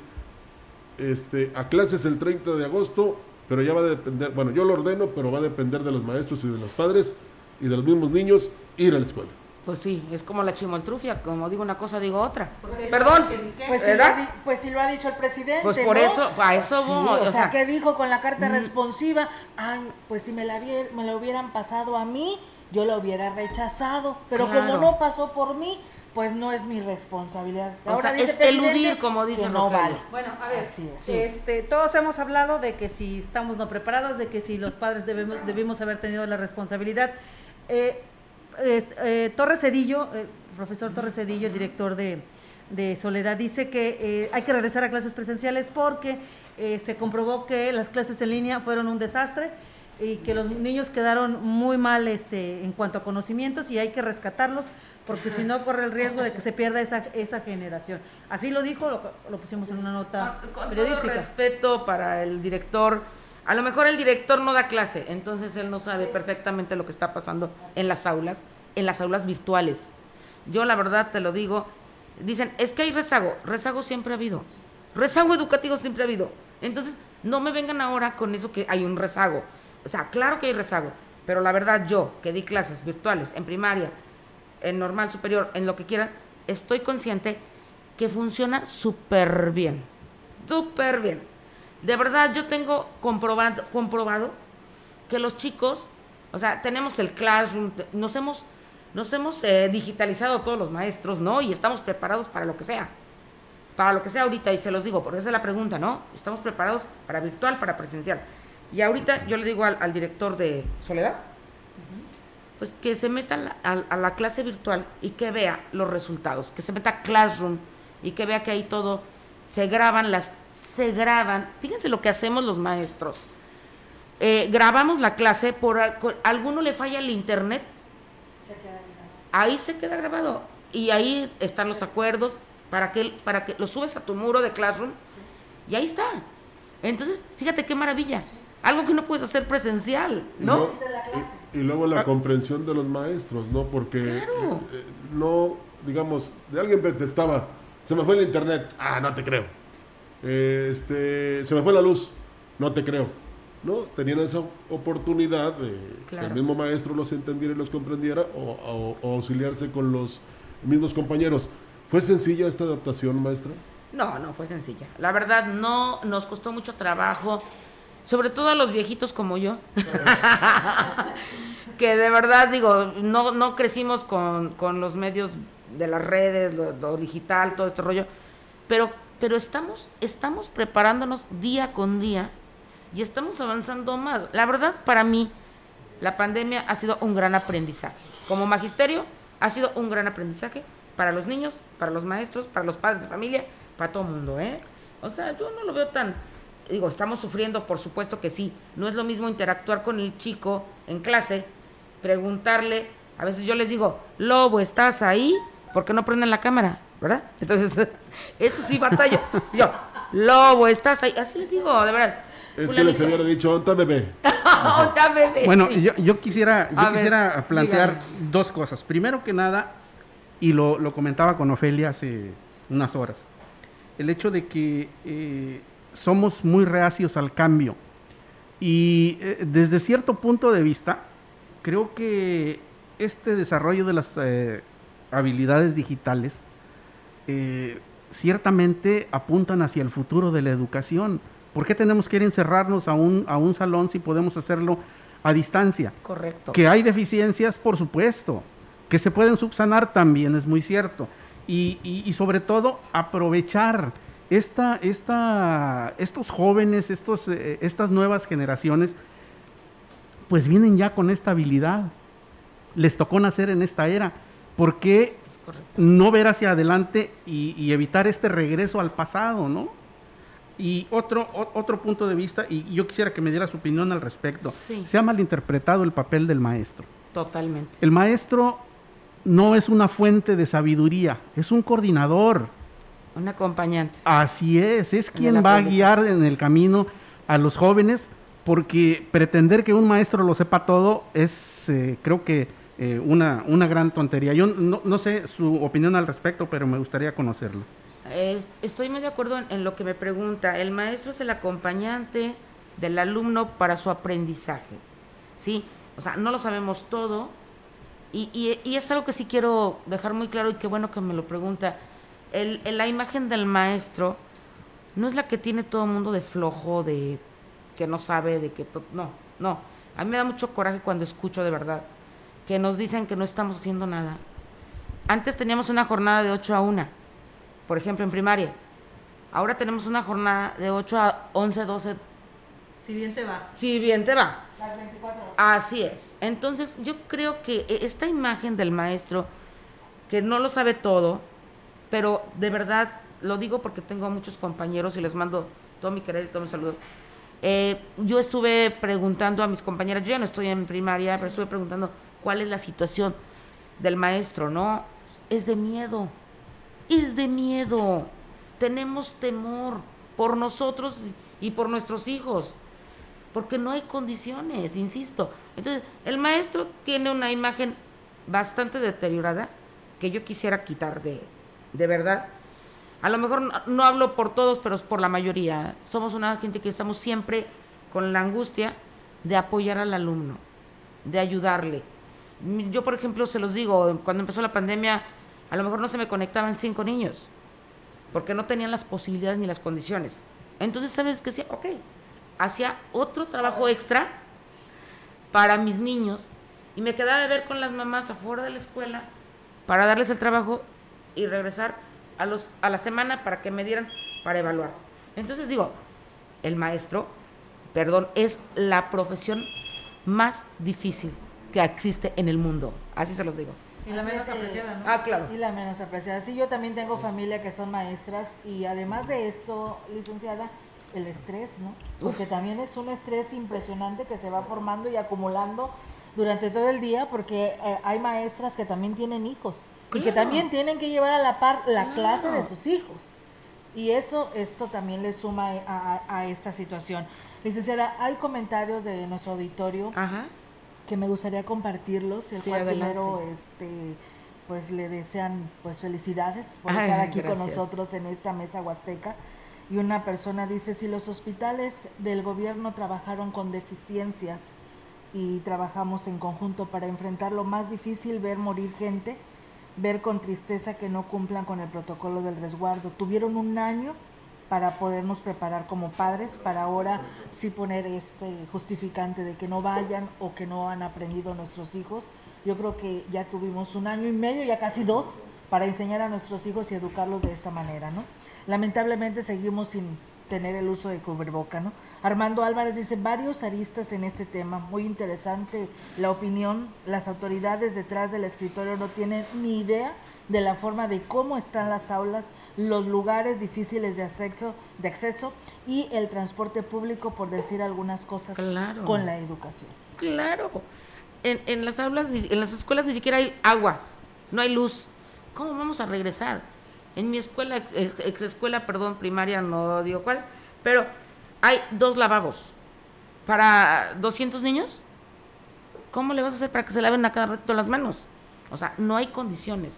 [SPEAKER 4] este, a clases el 30 de agosto, pero ya va a depender, bueno, yo lo ordeno, pero va a depender de los maestros y de los padres y de los mismos niños ir a la escuela?
[SPEAKER 19] Pues sí, es como la chimoltrufia, como digo una cosa, digo otra. Pues Perdón,
[SPEAKER 1] pues si, lo, pues si lo ha dicho el presidente.
[SPEAKER 19] Pues por
[SPEAKER 1] ¿no?
[SPEAKER 19] eso, a eso
[SPEAKER 1] sí,
[SPEAKER 19] voy.
[SPEAKER 1] O, o sea, ¿qué dijo con la carta mm. responsiva? Ay, pues si me la, me la hubieran pasado a mí, yo la hubiera rechazado. Pero claro. como no pasó por mí, pues no es mi responsabilidad.
[SPEAKER 19] O Ahora sea, es eludir, como dicen.
[SPEAKER 1] no vale.
[SPEAKER 2] Bueno, a ver, sí, sí. Este, todos hemos hablado de que si estamos no preparados, de que si los padres debemos, debimos haber tenido la responsabilidad. Eh, es, eh, Torres Cedillo, eh, profesor Torres Cedillo, el director de, de Soledad, dice que eh, hay que regresar a clases presenciales porque eh, se comprobó que las clases en línea fueron un desastre y que los niños quedaron muy mal este, en cuanto a conocimientos y hay que rescatarlos porque si no corre el riesgo de que se pierda esa, esa generación. Así lo dijo, lo, lo pusimos en una nota
[SPEAKER 19] con
[SPEAKER 2] periodística.
[SPEAKER 19] Todo respeto para el director a lo mejor el director no da clase, entonces él no sabe perfectamente lo que está pasando en las aulas, en las aulas virtuales. Yo la verdad te lo digo, dicen, es que hay rezago, rezago siempre ha habido, rezago educativo siempre ha habido. Entonces, no me vengan ahora con eso que hay un rezago. O sea, claro que hay rezago, pero la verdad yo, que di clases virtuales en primaria, en normal, superior, en lo que quieran, estoy consciente que funciona súper bien, súper bien de verdad, yo tengo comprobado, comprobado que los chicos, o sea, tenemos el classroom, nos hemos, nos hemos eh, digitalizado todos los maestros, ¿no? Y estamos preparados para lo que sea. para lo que sea ahorita, y se los digo, porque esa es la pregunta, ¿no? Estamos preparados para virtual, para presencial. Y ahorita yo le digo al, director de Soledad, pues que se meta a la, clase virtual y que vea los resultados, que se meta a Classroom y que vea que ahí todo se graban, las se graban. Fíjense lo que hacemos los maestros. Eh, grabamos la clase, por, alguno le falla el internet, ahí se queda grabado y ahí están los acuerdos para que para que lo subes a tu muro de Classroom y ahí está. Entonces, fíjate qué maravilla. Algo que no puedes hacer presencial, ¿no?
[SPEAKER 4] Y, luego la comprensión de los maestros, ¿no? Porque eh, no, digamos, de alguien te estaba, se me fue el internet, ah, no te creo. este, se me fue la luz, no te creo. ¿no? Tenían esa oportunidad de que el mismo maestro los entendiera y los comprendiera o, auxiliarse con los mismos compañeros. ¿Fue sencilla esta adaptación, maestra?
[SPEAKER 19] No, no fue sencilla. La verdad, no nos costó mucho trabajo, sobre todo a los viejitos como yo, que de verdad, digo, no, no crecimos con, los medios de las redes, lo, digital, todo este rollo, pero, pero estamos, estamos preparándonos día con día y estamos avanzando más. La verdad, para mí, la pandemia ha sido un gran aprendizaje. Como magisterio, ha sido un gran aprendizaje para los niños, para los maestros, para los padres de familia, para todo el mundo, ¿eh? O sea, yo no lo veo tan... Digo, estamos sufriendo, por supuesto que sí. No es lo mismo interactuar con el chico en clase, preguntarle, a veces yo les digo, Lobo, ¿estás ahí? Porque no prenden la cámara? ¿Verdad? Entonces, eso sí batalla. Yo, Lobo, ¿estás ahí? Así les digo, de verdad
[SPEAKER 4] es que les hubiera dicho, ¿onta bebé?
[SPEAKER 19] bebé.
[SPEAKER 3] Bueno, yo, quisiera, yo quisiera plantear dos cosas. Primero que nada, y lo, comentaba con Ofelia hace unas horas, el hecho de que eh, somos muy reacios al cambio. Y eh, desde cierto punto de vista, creo que este desarrollo de las eh, habilidades digitales ciertamente apuntan hacia el futuro de la educación ¿Por qué tenemos que ir a encerrarnos a un, a un salón si podemos hacerlo a distancia?
[SPEAKER 19] Correcto.
[SPEAKER 3] Que hay deficiencias, por supuesto. Que se pueden subsanar también, es muy cierto. Y, sobre todo aprovechar esta, esta, estos jóvenes, estos, eh, estas nuevas generaciones, pues vienen ya con esta habilidad. Les tocó nacer en esta era. ¿Por qué no ver hacia adelante y, y evitar este regreso al pasado, no? Y otro, otro punto de vista, y yo quisiera que me diera su opinión al respecto, se ha malinterpretado el papel del maestro.
[SPEAKER 19] Totalmente.
[SPEAKER 3] El maestro no es una fuente de sabiduría, es un coordinador.
[SPEAKER 19] Un acompañante.
[SPEAKER 3] Así es, es quien va a guiar en el camino a los jóvenes, porque pretender que un maestro lo sepa todo es, eh, creo que, eh, una, una gran tontería. Yo no, no sé su opinión al respecto, pero me gustaría conocerlo
[SPEAKER 19] estoy muy de acuerdo en, lo que me pregunta. El maestro es el acompañante del alumno para su aprendizaje. ¿Sí? O sea, no lo sabemos todo. Y, es algo que sí quiero dejar muy claro y qué bueno que me lo pregunta. El, la imagen del maestro no es la que tiene todo el mundo de flojo, de que no sabe, de que... No, no. A mí me da mucho coraje cuando escucho de verdad que nos dicen que no estamos haciendo nada. Antes teníamos una jornada de 8 a 1 por ejemplo, en primaria. Ahora tenemos una jornada de 8 a 11, 12.
[SPEAKER 2] Si bien te va.
[SPEAKER 19] Si bien te
[SPEAKER 1] va. Las 24
[SPEAKER 19] Así es. Entonces, yo creo que e, esta imagen del maestro, que no lo sabe todo, pero de verdad lo digo porque tengo muchos compañeros y les mando todo mi querer y todo mi saludo. Eh, yo estuve preguntando a mis compañeras, yo ya no estoy en primaria, pero estuve preguntando cuál es la situación del maestro, ¿no? Es de miedo es de miedo. Tenemos temor por nosotros y por nuestros hijos, porque no hay condiciones, insisto. Entonces, el maestro tiene una imagen bastante deteriorada que yo quisiera quitar de, de verdad. A lo mejor no, hablo por todos, pero es por la mayoría. Somos una gente que estamos siempre con la angustia de apoyar al alumno, de ayudarle. Yo, por ejemplo, se los digo, cuando empezó la pandemia, a lo mejor no se me conectaban cinco niños, porque no tenían las posibilidades ni las condiciones. Entonces, ¿sabes qué? Ok, hacía otro trabajo extra para mis niños y me quedaba de ver con las mamás afuera de la escuela para darles el trabajo y regresar a, los, a la semana para que me dieran para evaluar. Entonces digo, el maestro, perdón, es la profesión más difícil que existe en el mundo. Así se los digo.
[SPEAKER 2] Y la
[SPEAKER 1] Así
[SPEAKER 2] menos
[SPEAKER 1] es, eh,
[SPEAKER 2] apreciada, ¿no?
[SPEAKER 19] Ah, claro.
[SPEAKER 1] Y la menos apreciada. Sí, yo también tengo familia que son maestras y además de esto, licenciada, el estrés, ¿no? Porque también es un estrés impresionante que se va formando y acumulando durante todo el día porque eh, hay maestras que también tienen hijos y que también tienen que llevar a la par la
[SPEAKER 19] Claro.
[SPEAKER 1] clase de sus hijos. Y eso, esto también le suma a, a- a esta situación. Licenciada, hay comentarios de nuestro auditorio que me gustaría compartirlos, el
[SPEAKER 19] Sí,
[SPEAKER 1] cual primero este pues le desean pues felicidades por
[SPEAKER 19] Ay,
[SPEAKER 1] estar aquí con nosotros en esta mesa huasteca. Y una persona dice, si los hospitales del gobierno trabajaron con deficiencias y trabajamos en conjunto para enfrentar lo más difícil, ver morir gente, ver con tristeza que no cumplan con el protocolo del resguardo. Tuvieron un año para podernos preparar como padres, para ahora sí poner este justificante de que no vayan o que no han aprendido nuestros hijos. Yo creo que ya tuvimos un año y medio, ya casi dos, para enseñar a nuestros hijos y educarlos de esta manera, ¿no? Lamentablemente seguimos sin tener el uso de cubreboca, ¿no? Armando Álvarez dice varios aristas en este tema, muy interesante la opinión, las autoridades detrás del escritorio no tienen ni idea de la forma de cómo están las aulas, los lugares difíciles de acceso, de acceso y el transporte público, por decir algunas cosas
[SPEAKER 19] Claro.
[SPEAKER 1] con la educación.
[SPEAKER 19] Claro. En, en las aulas, ni- en las escuelas ni siquiera hay agua, no hay luz. ¿Cómo vamos a regresar? En mi escuela, ex, ex- ex escuela, perdón, primaria, no digo cuál, pero hay dos lavabos para 200 niños. ¿Cómo le vas a hacer para que se laven a cada rato las manos? O sea, no hay condiciones.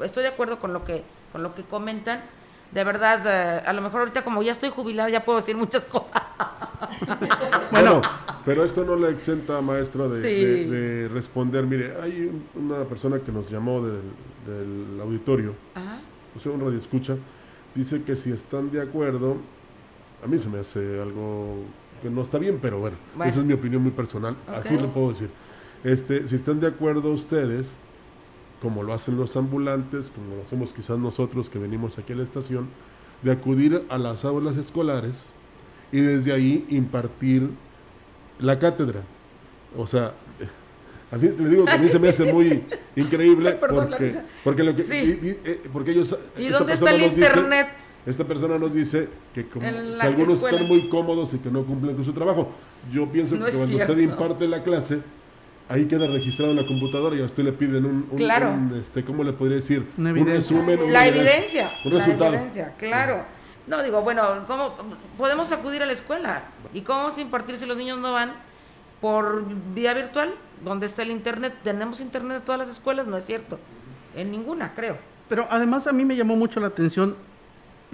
[SPEAKER 19] Estoy de acuerdo con lo que, con lo que comentan. De verdad, eh, a lo mejor ahorita como ya estoy jubilada ya puedo decir muchas cosas.
[SPEAKER 4] Bueno, pero esto no le exenta, maestra, de,
[SPEAKER 19] Sí.
[SPEAKER 4] de- de responder. Mire, hay un- una persona que nos llamó del, del auditorio,
[SPEAKER 19] Ajá.
[SPEAKER 4] o sea, un radio escucha, dice que si están de acuerdo, a mí se me hace algo que no está bien, pero bueno,
[SPEAKER 19] Bueno.
[SPEAKER 4] esa es mi opinión muy personal, así le puedo decir. Este, si están de acuerdo ustedes, como lo hacen los ambulantes, como lo hacemos quizás nosotros que venimos aquí a la estación, de acudir a las aulas escolares y desde ahí impartir la cátedra. O sea, a mí le digo que a mí se me hace muy increíble porque, porque, lo que,
[SPEAKER 19] Sí.
[SPEAKER 4] y- y, eh, porque ellos...
[SPEAKER 19] ¿Y
[SPEAKER 4] esta
[SPEAKER 19] dónde está el
[SPEAKER 4] dice-
[SPEAKER 19] internet?
[SPEAKER 4] Esta persona nos dice que, como- que algunos
[SPEAKER 19] escuela.
[SPEAKER 4] están muy cómodos y que no cumplen con su trabajo. Yo pienso
[SPEAKER 19] No
[SPEAKER 4] que cuando usted imparte la clase, ahí queda registrado en la computadora y a usted le piden un, un-
[SPEAKER 19] Claro.
[SPEAKER 4] un, este, ¿cómo le podría decir?
[SPEAKER 3] Una
[SPEAKER 4] un resumen, un
[SPEAKER 19] la
[SPEAKER 4] evidencia- un
[SPEAKER 19] la
[SPEAKER 4] resultado.
[SPEAKER 19] evidencia, claro. No, digo, bueno, ¿cómo podemos acudir a la escuela? ¿Y cómo vamos a impartir si los niños no van por vía virtual? ¿Dónde está el internet? ¿Tenemos internet en todas las escuelas? No es cierto. En ninguna, creo.
[SPEAKER 3] Pero además a mí me llamó mucho la atención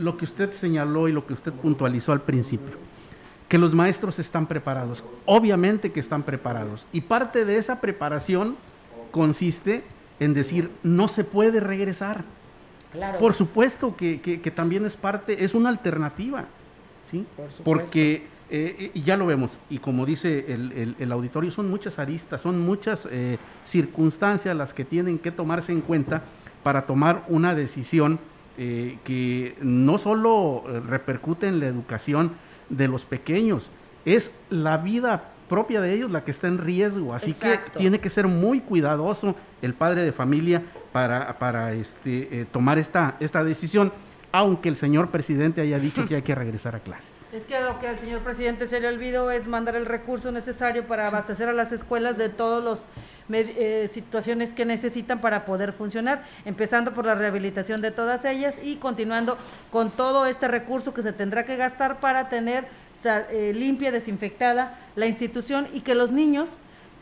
[SPEAKER 3] lo que usted señaló y lo que usted puntualizó al principio, que los maestros están preparados. Obviamente que están preparados. Y parte de esa preparación consiste en decir, no se puede regresar.
[SPEAKER 19] Claro.
[SPEAKER 3] Por supuesto que, que- que también es parte, es una alternativa, ¿sí?
[SPEAKER 19] Por.
[SPEAKER 3] Porque eh, y ya lo vemos, y como dice el, el- el auditorio, son muchas aristas, son muchas eh, circunstancias las que tienen que tomarse en cuenta para tomar una decisión eh, que no solo eh, repercute en la educación de los pequeños, es la vida propia de ellos la que está en riesgo, así
[SPEAKER 19] Exacto.
[SPEAKER 3] que tiene que ser muy cuidadoso el padre de familia para, para este, eh, tomar esta, esta decisión, aunque el señor presidente haya dicho que hay que regresar a clases.
[SPEAKER 2] Es que lo que al señor presidente se le olvidó es mandar el recurso necesario para abastecer a las escuelas de todas las situaciones que necesitan para poder funcionar, empezando por la rehabilitación de todas ellas y continuando con todo este recurso que se tendrá que gastar para tener eh, limpia, desinfectada la institución y que los niños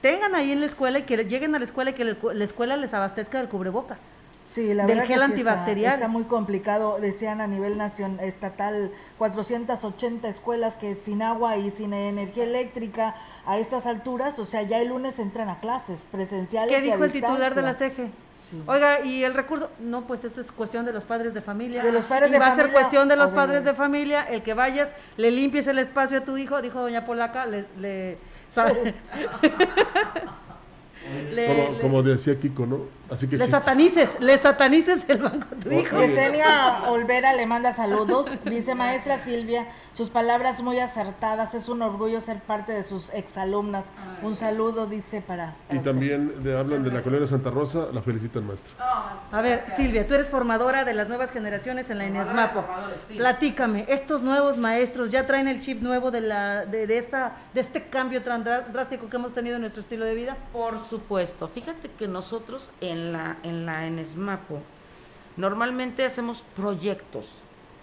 [SPEAKER 2] tengan ahí en la escuela y que lleguen a la escuela y que la la escuela les abastezca del cubrebocas.
[SPEAKER 1] Sí, la
[SPEAKER 2] del
[SPEAKER 1] verdad
[SPEAKER 2] gel
[SPEAKER 1] que sí está-
[SPEAKER 2] antibacterial.
[SPEAKER 1] Está, muy complicado, decían a nivel nacional, estatal, 480 escuelas que sin agua y sin energía eléctrica a estas alturas, o sea, ya el lunes entran a clases presenciales.
[SPEAKER 2] ¿Qué
[SPEAKER 1] y a
[SPEAKER 2] dijo el titular de la. CEGE? Oiga, ¿y el recurso? No, pues eso es cuestión de los padres de familia.
[SPEAKER 1] De los padres
[SPEAKER 2] Y
[SPEAKER 1] de
[SPEAKER 2] va a ser cuestión de los padres de familia, el que vayas, le limpies el espacio a tu hijo, dijo doña Polaca, le... le
[SPEAKER 4] como, como decía Kiko, ¿no? Así que
[SPEAKER 2] le
[SPEAKER 4] chiste.
[SPEAKER 2] satanices, le satanices el banco a tu hijo.
[SPEAKER 1] Yesenia Olvera le manda saludos. Dice maestra Silvia, sus palabras muy acertadas. Es un orgullo ser parte de sus exalumnas. Un saludo, dice para.
[SPEAKER 4] Y también de- hablan de la colonia Santa Rosa, la felicitan maestra.
[SPEAKER 2] A ver, Silvia, tú eres formadora de las nuevas generaciones en la ENESMAPO. Platícame, estos nuevos maestros ya traen el chip nuevo de, la, de, de esta, de este cambio tan drá- drástico que hemos tenido en nuestro estilo de vida.
[SPEAKER 19] Por supuesto. Fíjate que nosotros en la, en la ENESMAPO normalmente hacemos proyectos,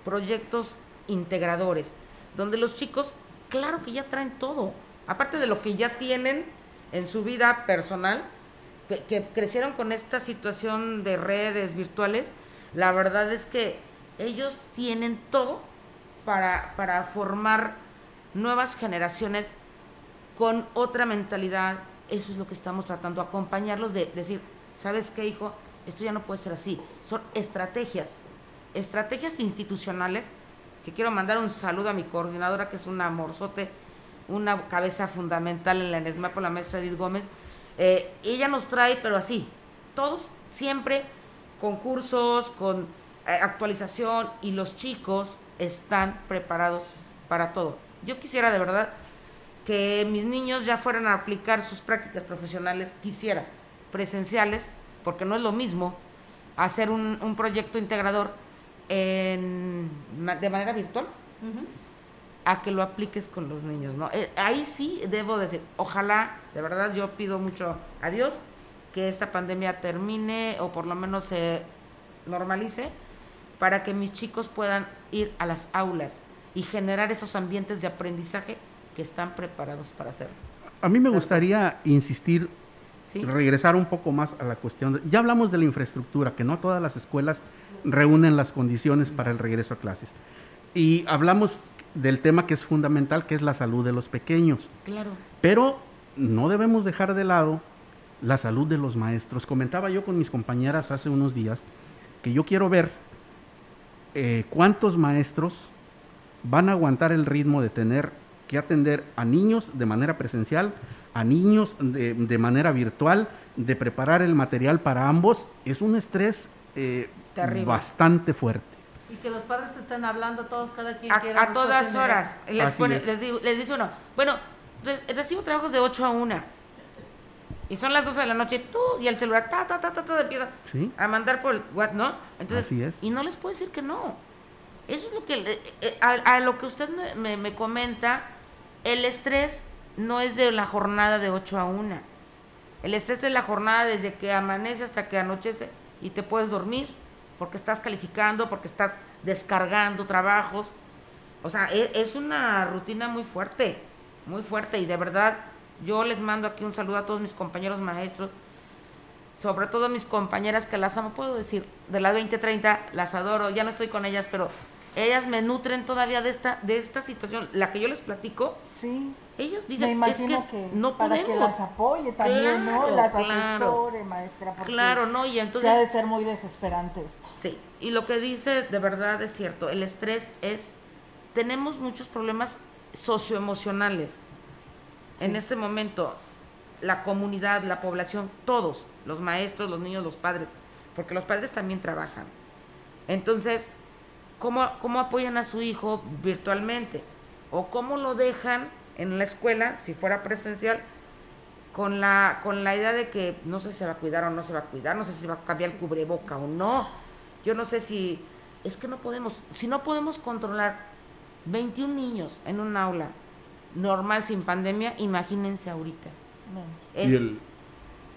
[SPEAKER 19] proyectos integradores, donde los chicos, claro que ya traen todo, aparte de lo que ya tienen en su vida personal, que, que crecieron con esta situación de redes virtuales, la verdad es que ellos tienen todo para, para formar nuevas generaciones con otra mentalidad. Eso es lo que estamos tratando, acompañarlos de decir, ¿sabes qué, hijo? Esto ya no puede ser así. Son estrategias, estrategias institucionales, que quiero mandar un saludo a mi coordinadora, que es un amorzote, una cabeza fundamental en la ENESMAPO, la maestra Edith Gómez. Eh, ella nos trae, pero así, todos siempre con cursos, con eh, actualización, y los chicos están preparados para todo. Yo quisiera de verdad que mis niños ya fueran a aplicar sus prácticas profesionales, quisiera, presenciales, porque no es lo mismo hacer un, un proyecto integrador en, ma- de manera virtual a que lo apliques con los niños, ¿no? Eh, ahí sí debo decir, ojalá, de verdad yo pido mucho a Dios que esta pandemia termine o por lo menos se normalice para que mis chicos puedan ir a las aulas y generar esos ambientes de aprendizaje que están preparados para hacerlo.
[SPEAKER 3] A mí me gustaría insistir,
[SPEAKER 19] Sí.
[SPEAKER 3] regresar un poco más a la cuestión. de- ya hablamos de la infraestructura, que no todas las escuelas reúnen las condiciones para el regreso a clases. Y hablamos del tema que es fundamental, que es la salud de los pequeños.
[SPEAKER 19] Claro.
[SPEAKER 3] Pero no debemos dejar de lado la salud de los maestros. Comentaba yo con mis compañeras hace unos días que yo quiero ver eh, cuántos maestros van a aguantar el ritmo de tener que atender a niños de manera presencial, a niños de, de manera virtual, de preparar el material para ambos. Es un estrés eh, bastante fuerte.
[SPEAKER 2] Y que los padres te están hablando todos, cada quien
[SPEAKER 19] a,
[SPEAKER 2] quiere
[SPEAKER 19] a todas horas. Les, pone-
[SPEAKER 3] es.
[SPEAKER 19] les, digo- les dice uno, bueno, re- recibo trabajos de 8 a 1. Y son las 12 de la noche, tú, y el celular, ta, ta, ta, ta, ta, empieza
[SPEAKER 3] Sí.
[SPEAKER 19] a mandar por el what, ¿no? Entonces,
[SPEAKER 3] Así es.
[SPEAKER 19] y no les puedo decir que no. Eso es lo que, eh, a, a lo que usted me, me- me comenta, el estrés no es de la jornada de 8 a 1. El estrés es la jornada desde que amanece hasta que anochece y te puedes dormir porque estás calificando, porque estás descargando trabajos. O sea, e- es, una rutina muy fuerte, muy fuerte y de verdad yo les mando aquí un saludo a todos mis compañeros maestros, sobre todo mis compañeras que las amo, puedo decir, de la 2030, las adoro, ya no estoy con ellas, pero ellas me nutren todavía de esta, de esta situación, la que yo les platico.
[SPEAKER 1] Sí.
[SPEAKER 19] Ellos dicen,
[SPEAKER 1] Me
[SPEAKER 19] es que,
[SPEAKER 1] que,
[SPEAKER 19] no
[SPEAKER 1] para
[SPEAKER 19] podemos.
[SPEAKER 1] que las apoye también, ¿no?
[SPEAKER 19] Claro,
[SPEAKER 1] Las
[SPEAKER 19] claro.
[SPEAKER 1] asesore, maestra. porque
[SPEAKER 19] Claro, ¿no? Y entonces-
[SPEAKER 1] Sí ha de ser muy desesperante esto.
[SPEAKER 19] Sí, y lo que dice de verdad es cierto, el estrés es, tenemos muchos problemas socioemocionales en este momento, la comunidad, la población, todos, los maestros, los niños, los padres, porque los padres también trabajan. Entonces, ¿cómo, cómo apoyan a su hijo virtualmente? ¿O cómo lo dejan en la escuela, si fuera presencial, con la, con la idea de que no sé si se va a cuidar o no se va a cuidar, no sé si va a cambiar el cubreboca o no. Yo no sé si, es que no podemos, si no podemos controlar 21 niños en un aula normal sin pandemia, imagínense ahorita. Es-
[SPEAKER 4] y el,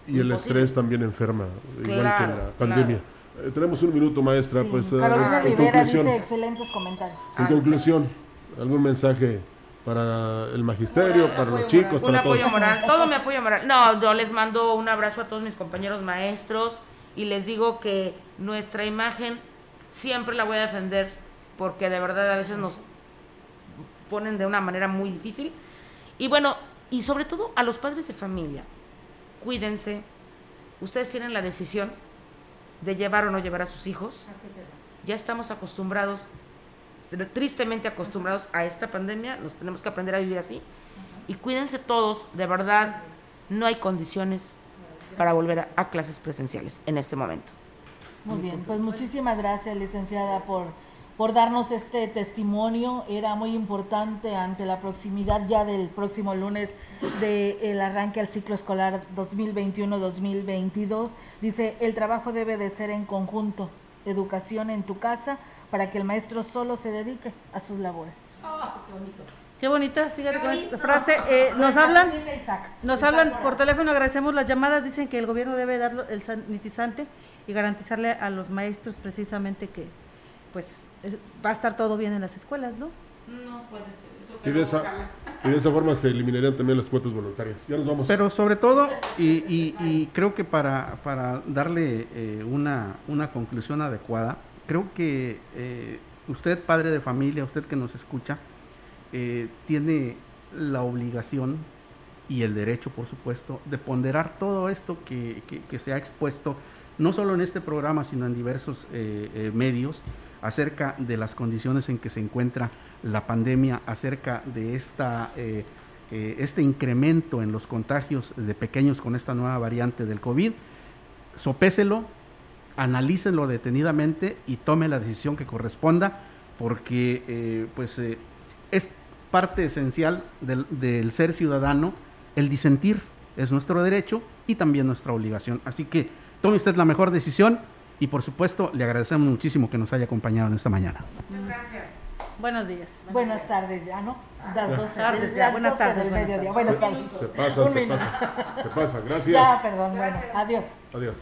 [SPEAKER 4] y el estrés también enferma, igual
[SPEAKER 19] Claro,
[SPEAKER 4] que la pandemia. Eh, tenemos un minuto, maestra.
[SPEAKER 1] Sí.
[SPEAKER 4] Pues, eh,
[SPEAKER 1] Carolina Rivera
[SPEAKER 4] conclusión,
[SPEAKER 1] dice excelentes comentarios.
[SPEAKER 4] en conclusión, ¿algún mensaje para el magisterio, para los chicos,
[SPEAKER 19] un
[SPEAKER 4] para todos?
[SPEAKER 19] apoyo moral, todo mi apoyo moral. No, yo les mando un abrazo a todos mis compañeros maestros y les digo que nuestra imagen siempre la voy a defender porque de verdad a veces nos ponen de una manera muy difícil. Y bueno, y sobre todo a los padres de familia, cuídense. Ustedes tienen la decisión de llevar o no llevar a sus hijos. Ya estamos acostumbrados, tr- tristemente acostumbrados a esta pandemia, nos tenemos que aprender a vivir así. Y cuídense todos, de verdad, no hay condiciones para volver a, a clases presenciales en este momento.
[SPEAKER 1] Muy bien, pues muchísimas gracias, licenciada, por, por darnos este testimonio. Era muy importante ante la proximidad ya del próximo lunes del arranque al ciclo escolar 2021-2022. Dice, el trabajo debe de ser en conjunto, educación en tu casa, para que el maestro solo se dedique a sus labores.
[SPEAKER 2] qué bonito. Qué bonita, fíjate con esta frase. Eh, nos hablan, nos hablan por teléfono, agradecemos las llamadas, dicen que el gobierno debe dar el sanitizante y garantizarle a los maestros precisamente que pues va a estar todo bien en las escuelas, ¿no?
[SPEAKER 19] No puede ser. Eso
[SPEAKER 4] y, de esa, y de esa forma se eliminarían también las cuotas voluntarias. Ya nos vamos.
[SPEAKER 3] Pero sobre todo, y, y, creo que para, para darle eh, una, una conclusión adecuada, creo que eh, usted, padre de familia, usted que nos escucha, eh, tiene la obligación y el derecho, por supuesto, de ponderar todo esto que, que, se ha expuesto, no solo en este programa, sino en diversos eh, eh, medios, acerca de las condiciones en que se encuentra la pandemia, acerca de esta, este incremento en los contagios de pequeños con esta nueva variante del COVID. Sopéselo, analícenlo detenidamente y tome la decisión que corresponda, porque pues es parte esencial del, ser ciudadano, el disentir es nuestro derecho y también nuestra obligación. Así que tome usted la mejor decisión y por supuesto le agradecemos muchísimo que nos haya acompañado en esta mañana.
[SPEAKER 2] Muchas gracias. Buenos días.
[SPEAKER 1] Buenas tardes ya, ¿no?
[SPEAKER 2] Las 12 tardes, ya. Buenas tardes
[SPEAKER 1] del mediodía. Buenas tardes.
[SPEAKER 4] Se pasa, se pasa. Se pasa, gracias.
[SPEAKER 1] Ya, perdón, bueno, adiós.
[SPEAKER 4] Adiós.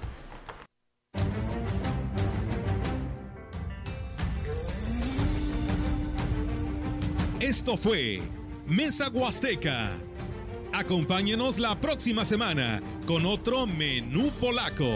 [SPEAKER 16] Esto fue Mesa Huasteca. Acompáñenos la próxima semana con otro menú polaco.